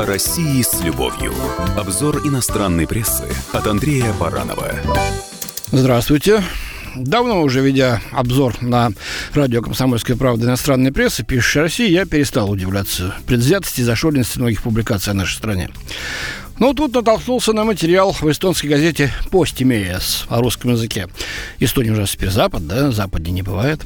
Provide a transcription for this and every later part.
О России с любовью. Обзор иностранной прессы от Андрея Баранова. Здравствуйте. Давно уже ведя обзор на радио «Комсомольская правда» иностранной прессы, пишущей России, я перестал удивляться предвзятости и зашоренности многих публикаций о нашей стране. Ну, тут натолкнулся на материал в эстонской газете «Постимеяс» о русском языке. Эстония уже теперь Запад, да, Западе не бывает.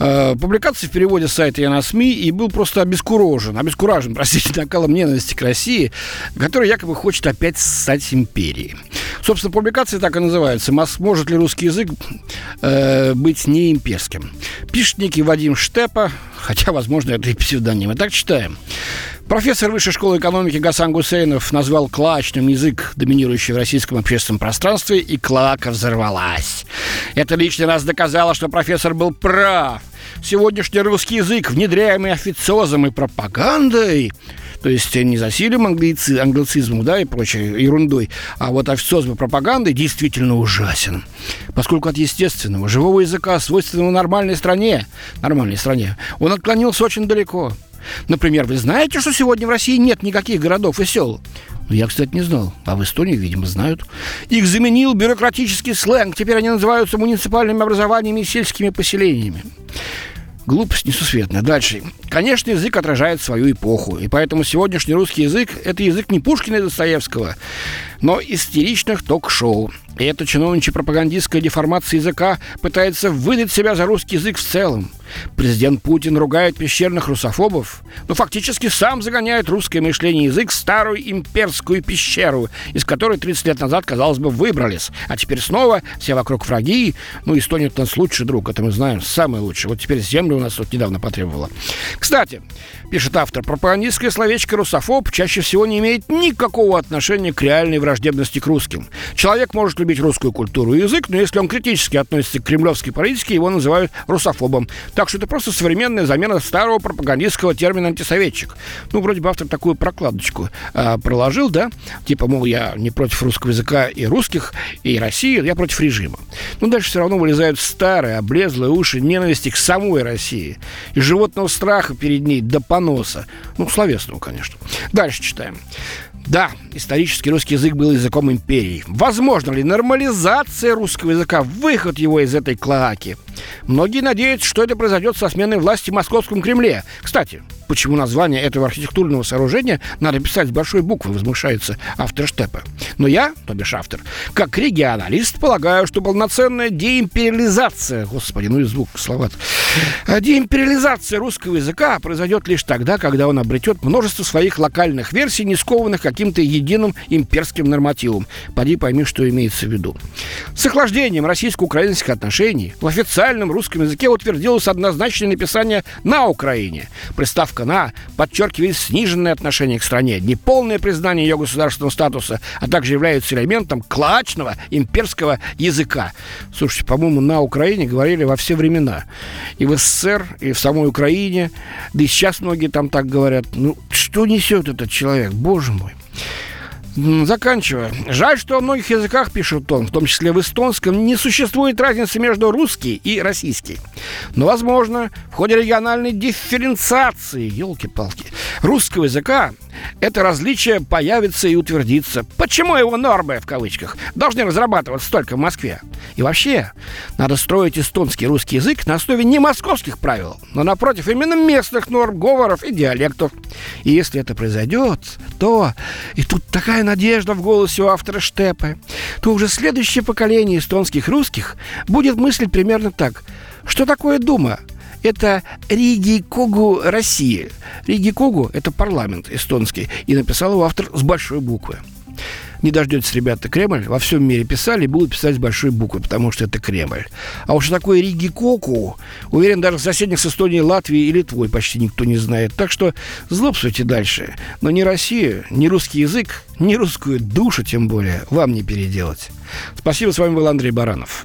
Э, публикация в переводе с сайта «Я на СМИ» и был просто обескуражен, обескуражен, простите, накалом ненависти к России, который якобы хочет опять стать империей. Собственно, публикация так и называется «Может ли русский язык э, быть не имперским?» Пишет некий Вадим Штепа, хотя, возможно, это и псевдоним. Итак, читаем. Профессор Высшей школы экономики Гасан Гусейнов назвал клачным язык, доминирующий в российском общественном пространстве, и клака взорвалась. Это лишний раз доказало, что профессор был прав. Сегодняшний русский язык, внедряемый официозом и пропагандой, то есть не засилием англици, англицизмом, да, и прочей ерундой, а вот официозом и пропагандой действительно ужасен. Поскольку от естественного, живого языка, свойственного нормальной стране, нормальной стране, он отклонился очень далеко – Например, вы знаете, что сегодня в России нет никаких городов и сел? Ну, я, кстати, не знал. А в Эстонии, видимо, знают. Их заменил бюрократический сленг. Теперь они называются муниципальными образованиями и сельскими поселениями. Глупость несусветная. Дальше. Конечно, язык отражает свою эпоху. И поэтому сегодняшний русский язык – это язык не Пушкина и Достоевского, но истеричных ток-шоу. И эта чиновничья пропагандистская деформация языка пытается выдать себя за русский язык в целом. Президент Путин ругает пещерных русофобов, но фактически сам загоняет русское мышление язык в старую имперскую пещеру, из которой 30 лет назад, казалось бы, выбрались. А теперь снова все вокруг враги. Ну, Эстония у нас лучший друг, это мы знаем, самый лучший. Вот теперь землю у нас вот недавно потребовала. Кстати, пишет автор, пропагандистское словечко «русофоб» чаще всего не имеет никакого отношения к реальной враждебности к русским. Человек может любить русскую культуру и язык, но если он критически относится к кремлевской политике, его называют русофобом. Так что это просто современная замена старого пропагандистского термина антисоветчик. Ну, вроде бы автор такую прокладочку э, проложил, да? Типа, мол, я не против русского языка и русских, и России, я против режима. Но дальше все равно вылезают старые, облезлые уши ненависти к самой России. И животного страха перед ней до поноса. Ну, словесного, конечно. Дальше читаем. Да, исторически русский язык был языком империи. Возможно ли нормализация русского языка, выход его из этой клоаки? Многие надеются, что это произойдет со сменой власти в Московском Кремле. Кстати, почему название этого архитектурного сооружения надо писать с большой буквы, возмущается автор Штепа. Но я, то бишь автор, как регионалист, полагаю, что полноценная деимпериализация, господи, ну и звук слова деимпериализация русского языка произойдет лишь тогда, когда он обретет множество своих локальных версий, не скованных каким-то единым имперским нормативом. Поди пойми, что имеется в виду. С охлаждением российско-украинских отношений в официальном русском языке утвердилось однозначное написание «на Украине». Приставка «на» подчеркивает сниженное отношение к стране, неполное признание ее государственного статуса, а также является элементом клачного имперского языка. Слушайте, по-моему, на Украине говорили во все времена. И в СССР, и в самой Украине, да и сейчас многие там так говорят. Ну, что несет этот человек, боже мой. Заканчивая. Жаль, что о многих языках, пишет он, в том числе в эстонском, не существует разницы между русский и российский. Но, возможно, в ходе региональной дифференциации, елки-палки, русского языка это различие появится и утвердится. Почему его нормы, в кавычках, должны разрабатываться только в Москве? И вообще, надо строить эстонский русский язык на основе не московских правил, но, напротив, именно местных норм, говоров и диалектов. И если это произойдет, то, и тут такая надежда в голосе у автора Штепы, то уже следующее поколение эстонских русских будет мыслить примерно так. Что такое Дума? Это Риги Когу России. Риги Когу – это парламент эстонский. И написал его автор с большой буквы. Не дождетесь, ребята, Кремль. Во всем мире писали и будут писать с большой буквы, потому что это Кремль. А уж такое Риги Коку, уверен, даже соседних с Эстонией, Латвии и Литвой почти никто не знает. Так что злобствуйте дальше. Но ни Россию, ни русский язык, ни русскую душу, тем более, вам не переделать. Спасибо, с вами был Андрей Баранов.